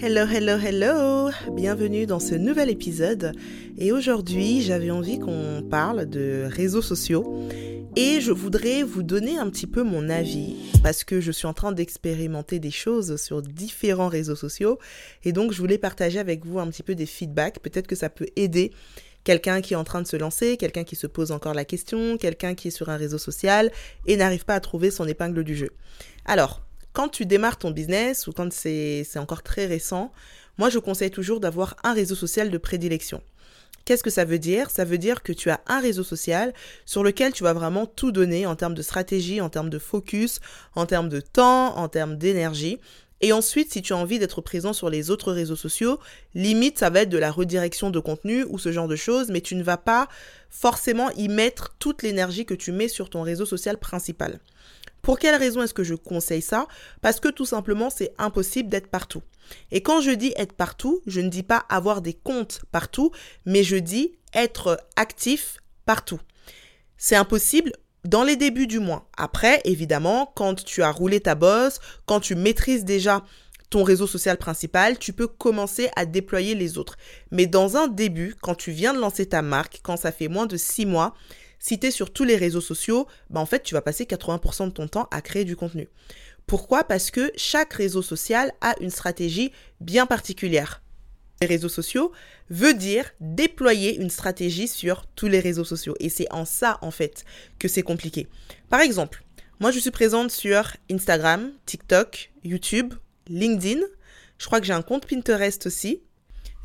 Hello, hello, hello Bienvenue dans ce nouvel épisode. Et aujourd'hui, j'avais envie qu'on parle de réseaux sociaux. Et je voudrais vous donner un petit peu mon avis parce que je suis en train d'expérimenter des choses sur différents réseaux sociaux. Et donc, je voulais partager avec vous un petit peu des feedbacks. Peut-être que ça peut aider quelqu'un qui est en train de se lancer, quelqu'un qui se pose encore la question, quelqu'un qui est sur un réseau social et n'arrive pas à trouver son épingle du jeu. Alors, quand tu démarres ton business ou quand c'est encore très récent, moi je conseille toujours d'avoir un réseau social de prédilection. Qu'est-ce que ça veut dire? Ça veut dire que tu as un réseau social sur lequel tu vas vraiment tout donner en termes de stratégie, en termes de focus, en termes de temps, en termes d'énergie. Et ensuite, si tu as envie d'être présent sur les autres réseaux sociaux, limite, ça va être de la redirection de contenu ou ce genre de choses, mais tu ne vas pas forcément y mettre toute l'énergie que tu mets sur ton réseau social principal. Pour quelle raison est-ce que je conseille ça? Parce que tout simplement, c'est impossible d'être partout. Et quand je dis être partout, je ne dis pas avoir des comptes partout, mais je dis être actif partout. C'est impossible dans les débuts du mois. Après, évidemment, quand tu as roulé ta bosse, quand tu maîtrises déjà ton réseau social principal, tu peux commencer à déployer les autres. Mais dans un début, quand tu viens de lancer ta marque, quand ça fait moins de six mois, si tu es sur tous les réseaux sociaux, bah en fait, tu vas passer 80% de ton temps à créer du contenu. Pourquoi? Parce que chaque réseau social a une stratégie bien particulière. Les réseaux sociaux veut dire déployer une stratégie sur tous les réseaux sociaux. Et c'est en ça, en fait, que c'est compliqué. Par exemple, moi, je suis présente sur Instagram, TikTok, YouTube, LinkedIn. Je crois que j'ai un compte Pinterest aussi.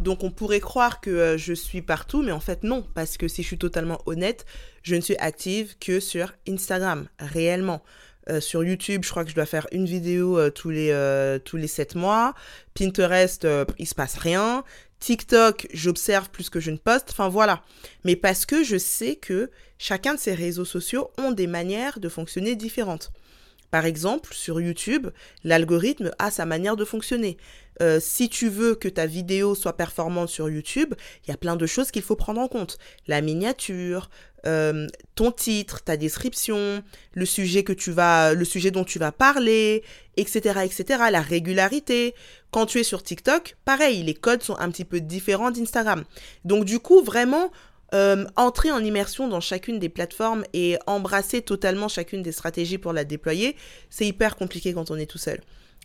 Donc on pourrait croire que euh, je suis partout, mais en fait non, parce que si je suis totalement honnête, je ne suis active que sur Instagram, réellement. Euh, sur YouTube, je crois que je dois faire une vidéo euh, tous, les, tous les 7 mois. Pinterest, il se passe rien. TikTok, j'observe plus que je ne poste. Enfin voilà. Mais parce que je sais que chacun de ces réseaux sociaux ont des manières de fonctionner différentes. Par exemple, sur YouTube, l'algorithme a sa manière de fonctionner. Euh, si tu veux que ta vidéo soit performante sur YouTube, il y a plein de choses qu'il faut prendre en compte. La miniature, euh, ton titre, ta description, le sujet que tu vas, le sujet dont tu vas parler, etc., etc. La régularité. Quand tu es sur TikTok, pareil, les codes sont un petit peu différents d'Instagram. Donc du coup, vraiment, euh, entrer en immersion dans chacune des plateformes et embrasser totalement chacune des stratégies pour la déployer, c'est hyper compliqué quand on est tout seul.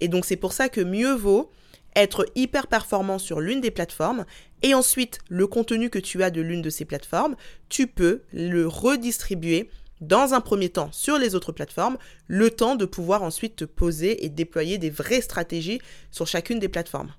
Et donc c'est pour ça que mieux vaut être hyper performant sur l'une des plateformes et ensuite le contenu que tu as de l'une de ces plateformes, tu peux le redistribuer dans un premier temps sur les autres plateformes, le temps de pouvoir ensuite te poser et déployer des vraies stratégies sur chacune des plateformes.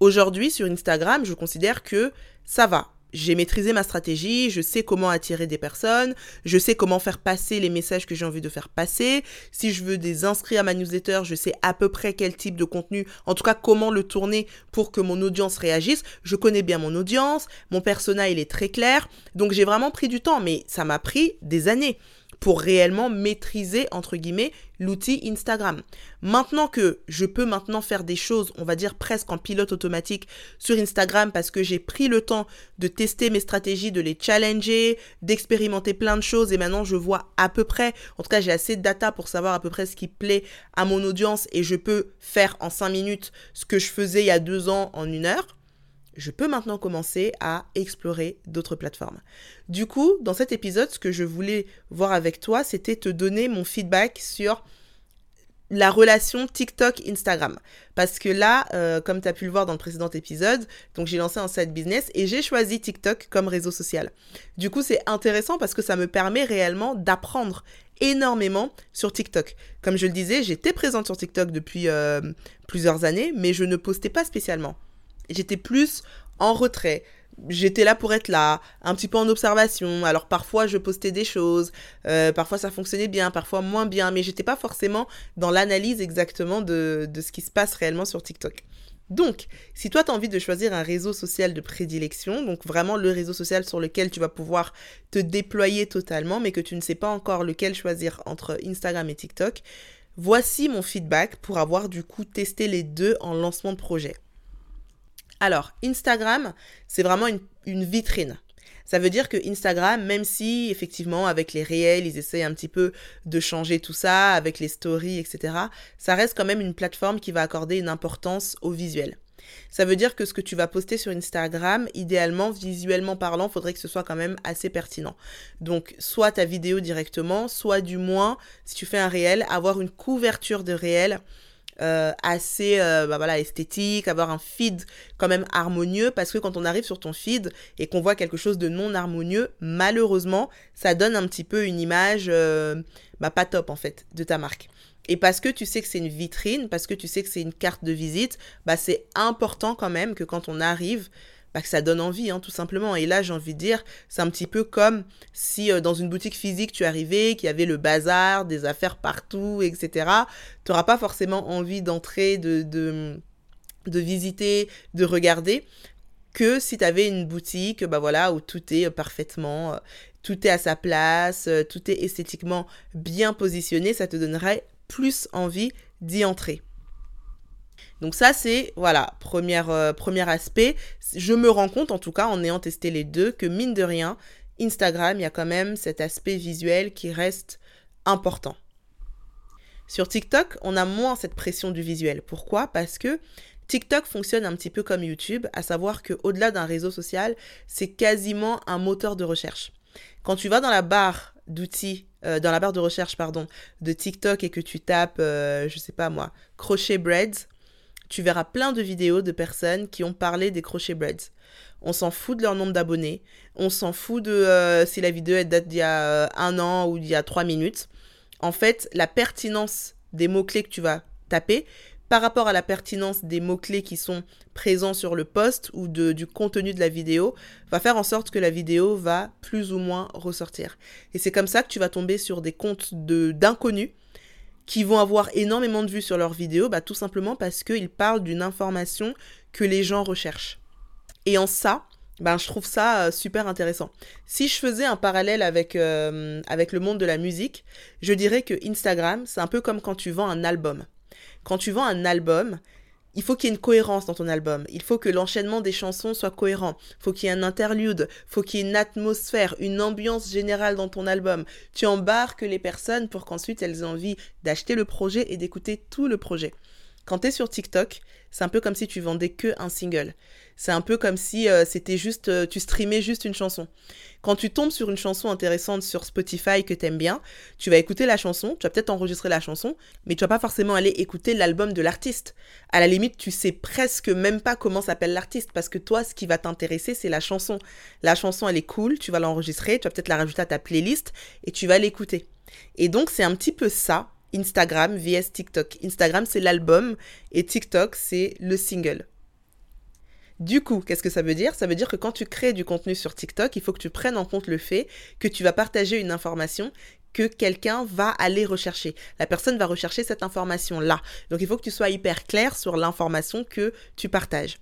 Aujourd'hui sur Instagram, je considère que ça va j'ai maîtrisé ma stratégie, je sais comment attirer des personnes, je sais comment faire passer les messages que j'ai envie de faire passer. Si je veux des inscrits à ma newsletter, je sais à peu près quel type de contenu, en tout cas comment le tourner pour que mon audience réagisse. Je connais bien mon audience, mon persona il est très clair, donc j'ai vraiment pris du temps, mais ça m'a pris des années pour réellement maîtriser, entre guillemets, l'outil Instagram. Maintenant que je peux maintenant faire des choses, on va dire presque en pilote automatique sur Instagram parce que j'ai pris le temps de tester mes stratégies, de les challenger, d'expérimenter plein de choses et maintenant je vois à peu près, en tout cas j'ai assez de data pour savoir à peu près ce qui plaît à mon audience et je peux faire en 5 minutes ce que je faisais il y a deux ans en une heure je peux maintenant commencer à explorer d'autres plateformes. Du coup, dans cet épisode, ce que je voulais voir avec toi, c'était te donner mon feedback sur la relation TikTok-Instagram. Parce que là, euh, comme tu as pu le voir dans le précédent épisode, donc j'ai lancé un site business et j'ai choisi TikTok comme réseau social. Du coup, c'est intéressant parce que ça me permet réellement d'apprendre énormément sur TikTok. Comme je le disais, j'étais présente sur TikTok depuis euh, plusieurs années, mais je ne postais pas spécialement. J'étais plus en retrait. J'étais là pour être là, un petit peu en observation. Alors parfois je postais des choses, euh, parfois ça fonctionnait bien, parfois moins bien, mais j'étais pas forcément dans l'analyse exactement de, de ce qui se passe réellement sur TikTok. Donc, si toi tu as envie de choisir un réseau social de prédilection, donc vraiment le réseau social sur lequel tu vas pouvoir te déployer totalement, mais que tu ne sais pas encore lequel choisir entre Instagram et TikTok, voici mon feedback pour avoir du coup testé les deux en lancement de projet. Alors, Instagram, c'est vraiment une, vitrine. Ça veut dire que Instagram, même si effectivement avec les réels, ils essayent un petit peu de changer tout ça, avec les stories, etc., ça reste quand même une plateforme qui va accorder une importance au visuel. Ça veut dire que ce que tu vas poster sur Instagram, idéalement, visuellement parlant, faudrait que ce soit quand même assez pertinent. Donc, soit ta vidéo directement, soit du moins, si tu fais un réel, avoir une couverture de réel euh, assez euh, bah voilà, esthétique, avoir un feed quand même harmonieux, parce que quand on arrive sur ton feed et qu'on voit quelque chose de non harmonieux, malheureusement, ça donne un petit peu une image euh, bah, pas top en fait de ta marque. Et parce que tu sais que c'est une vitrine, parce que tu sais que c'est une carte de visite, bah c'est important quand même que quand on arrive, bah que ça donne envie, hein, tout simplement. Et là, j'ai envie de dire, c'est un petit peu comme si euh, dans une boutique physique, tu arrivais, qu'il y avait le bazar, des affaires partout, etc. Tu n'auras pas forcément envie d'entrer, de, de, visiter, de regarder que si tu avais une boutique bah voilà où tout est parfaitement tout est à sa place, tout est esthétiquement bien positionné, ça te donnerait plus envie d'y entrer. Donc ça, c'est, voilà, euh, premier aspect. Je me rends compte, en tout cas, en ayant testé les deux, que mine de rien, Instagram, il y a quand même cet aspect visuel qui reste important. Sur TikTok, on a moins cette pression du visuel. Pourquoi? Parce que TikTok fonctionne un petit peu comme YouTube, à savoir qu'au-delà d'un réseau social, c'est quasiment un moteur de recherche. Quand tu vas dans la barre d'outils euh, dans la barre de recherche pardon, de TikTok et que tu tapes, euh, je sais pas moi, crochet breads, tu verras plein de vidéos de personnes qui ont parlé des crochet breads. On s'en fout de leur nombre d'abonnés, on s'en fout de euh, si la vidéo elle date d'il y a un an ou d'il y a trois minutes. En fait, la pertinence des mots-clés que tu vas taper par rapport à la pertinence des mots-clés qui sont présents sur le post ou du contenu de la vidéo, va faire en sorte que la vidéo va plus ou moins ressortir. Et c'est comme ça que tu vas tomber sur des comptes d'inconnus qui vont avoir énormément de vues sur leurs vidéos, bah, tout simplement parce qu'ils parlent d'une information que les gens recherchent. Et en ça, ben, je trouve ça euh, super intéressant. Si je faisais un parallèle euh, avec le monde de la musique, je dirais que Instagram, c'est un peu comme quand tu vends un album quand tu vends un album, il faut qu'il y ait une cohérence dans ton album. Il faut que l'enchaînement des chansons soit cohérent. Il faut qu'il y ait un interlude. Il faut qu'il y ait une atmosphère, une ambiance générale dans ton album. Tu embarques les personnes pour qu'ensuite elles aient envie d'acheter le projet et d'écouter tout le projet. Quand tu es sur TikTok, c'est un peu comme si tu vendais que un single. C'est un peu comme si euh, c'était juste, euh, tu streamais juste une chanson. Quand tu tombes sur une chanson intéressante sur Spotify que t'aimes bien, tu vas écouter la chanson, tu vas peut-être enregistrer la chanson, mais tu vas pas forcément aller écouter l'album de l'artiste. À la limite, tu sais presque même pas comment s'appelle l'artiste parce que toi, ce qui va t'intéresser, c'est la chanson. La chanson, elle est cool, tu vas l'enregistrer, tu vas peut-être la rajouter à ta playlist et tu vas l'écouter. Et donc, c'est un petit peu ça Instagram vs TikTok. Instagram, c'est l'album et TikTok, c'est le single. Du coup, qu'est-ce que ça veut dire? Ça veut dire que quand tu crées du contenu sur TikTok, il faut que tu prennes en compte le fait que tu vas partager une information que quelqu'un va aller rechercher. La personne va rechercher cette information-là. Donc il faut que tu sois hyper clair sur l'information que tu partages.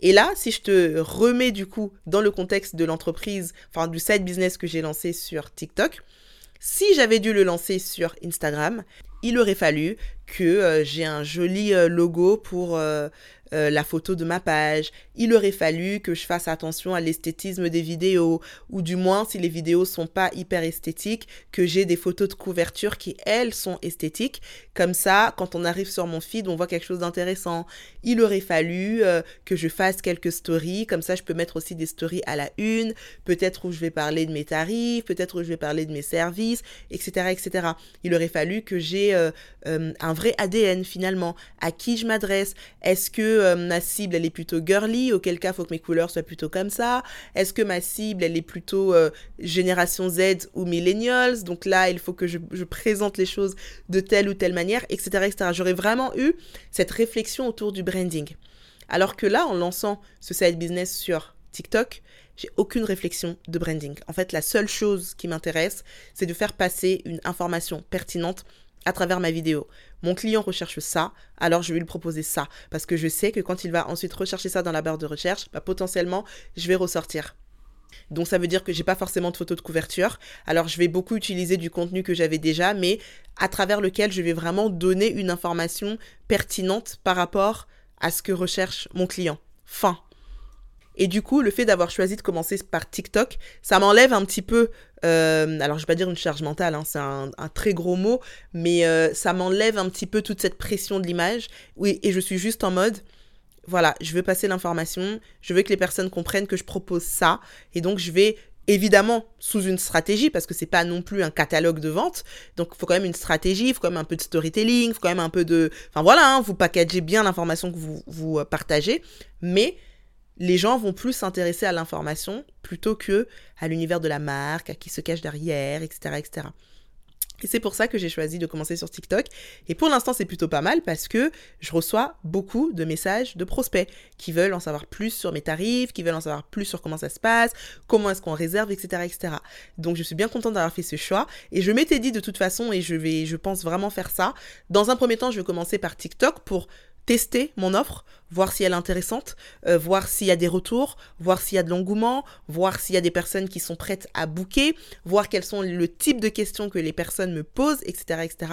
Et là, si je te remets du coup dans le contexte de l'entreprise, enfin du side business que j'ai lancé sur TikTok, si j'avais dû le lancer sur Instagram, il aurait fallu que euh, j'ai un joli euh, logo pour euh, la photo de ma page. Il aurait fallu que je fasse attention à l'esthétisme des vidéos, ou du moins si les vidéos sont pas hyper esthétiques, que j'ai des photos de couverture qui elles sont esthétiques. Comme ça, quand on arrive sur mon feed, on voit quelque chose d'intéressant. Il aurait fallu que je fasse quelques stories, comme ça je peux mettre aussi des stories à la une, peut-être où je vais parler de mes tarifs, peut-être où je vais parler de mes services, etc., etc. Il aurait fallu que j'ai euh, un vrai ADN finalement, à qui je m'adresse? Est-ce que euh, ma cible elle est plutôt girly, auquel cas faut que mes couleurs soient plutôt comme ça Est-ce que ma cible elle est plutôt euh, génération Z ou millennials? Donc là il faut que je, présente les choses de telle ou telle manière, etc. etc. J'aurais vraiment eu cette réflexion autour du branding. Alors que là en lançant ce side business sur TikTok, j'ai aucune réflexion de branding. En fait, la seule chose qui m'intéresse, c'est de faire passer une information pertinente à travers ma vidéo. Mon client recherche ça, alors je vais lui proposer ça. Parce que je sais que quand il va ensuite rechercher ça dans la barre de recherche, bah, potentiellement, je vais ressortir. Donc ça veut dire que j'ai pas forcément de photos de couverture. Alors je vais beaucoup utiliser du contenu que j'avais déjà, mais à travers lequel je vais vraiment donner une information pertinente par rapport à ce que recherche mon client. Fin. Et du coup, le fait d'avoir choisi de commencer par TikTok, ça m'enlève un petit peu, euh, alors je vais pas dire une charge mentale, hein, c'est un, très gros mot, mais euh, ça m'enlève un petit peu toute cette pression de l'image. Oui, et je suis juste en mode, voilà, je veux passer l'information, je veux que les personnes comprennent que je propose ça, et donc je vais évidemment sous une stratégie parce que c'est pas non plus un catalogue de vente donc il faut quand même une stratégie il faut quand même un peu de storytelling il faut quand même un peu de enfin voilà hein, vous packagez bien l'information que vous vous euh, partagez mais les gens vont plus s'intéresser à l'information plutôt que à l'univers de la marque, à qui se cache derrière, etc., etc. Et c'est pour ça que j'ai choisi de commencer sur TikTok. Et pour l'instant, c'est plutôt pas mal parce que je reçois beaucoup de messages de prospects qui veulent en savoir plus sur mes tarifs, qui veulent en savoir plus sur comment ça se passe, comment est-ce qu'on réserve, etc., etc. Donc, je suis bien contente d'avoir fait ce choix. Et je m'étais dit de toute façon, et je vais, je pense vraiment faire ça. Dans un premier temps, je vais commencer par TikTok pour tester mon offre, voir si elle est intéressante, euh, voir s'il y a des retours, voir s'il y a de l'engouement, voir s'il y a des personnes qui sont prêtes à booker, voir quels sont le type de questions que les personnes me posent, etc., etc.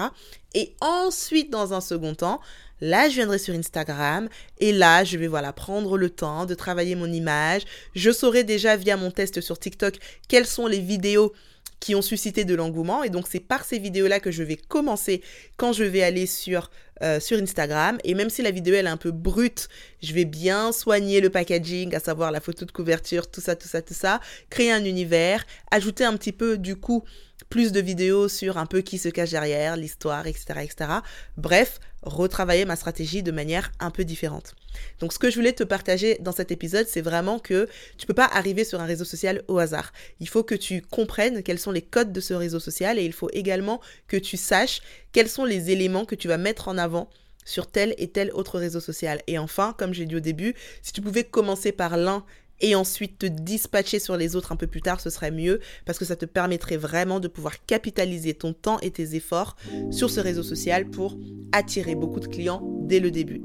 Et ensuite, dans un second temps, là, je viendrai sur Instagram et là, je vais voilà prendre le temps de travailler mon image. Je saurai déjà via mon test sur TikTok quelles sont les vidéos qui ont suscité de l'engouement. Et donc, c'est par ces vidéos-là que je vais commencer quand je vais aller sur, euh, sur Instagram. Et même si la vidéo, elle est un peu brute, je vais bien soigner le packaging, à savoir la photo de couverture, tout ça, tout ça, tout ça, créer un univers, ajouter un petit peu, du coup, plus de vidéos sur un peu qui se cache derrière, l'histoire, etc., etc. Bref, retravailler ma stratégie de manière un peu différente. Donc ce que je voulais te partager dans cet épisode, c'est vraiment que tu peux pas arriver sur un réseau social au hasard. Il faut que tu comprennes quels sont les codes de ce réseau social et il faut également que tu saches quels sont les éléments que tu vas mettre en avant sur tel et tel autre réseau social. Et enfin, comme j'ai dit au début, si tu pouvais commencer par l'un et ensuite te dispatcher sur les autres un peu plus tard, ce serait mieux parce que ça te permettrait vraiment de pouvoir capitaliser ton temps et tes efforts sur ce réseau social pour attirer beaucoup de clients dès le début.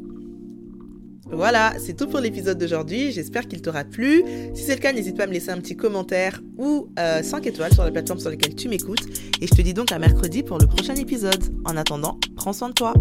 Voilà, c'est tout pour l'épisode d'aujourd'hui. J'espère qu'il t'aura plu. Si c'est le cas, n'hésite pas à me laisser un petit commentaire ou 5 euh, étoiles sur la plateforme sur laquelle tu m'écoutes. Et je te dis donc à mercredi pour le prochain épisode. En attendant, prends soin de toi.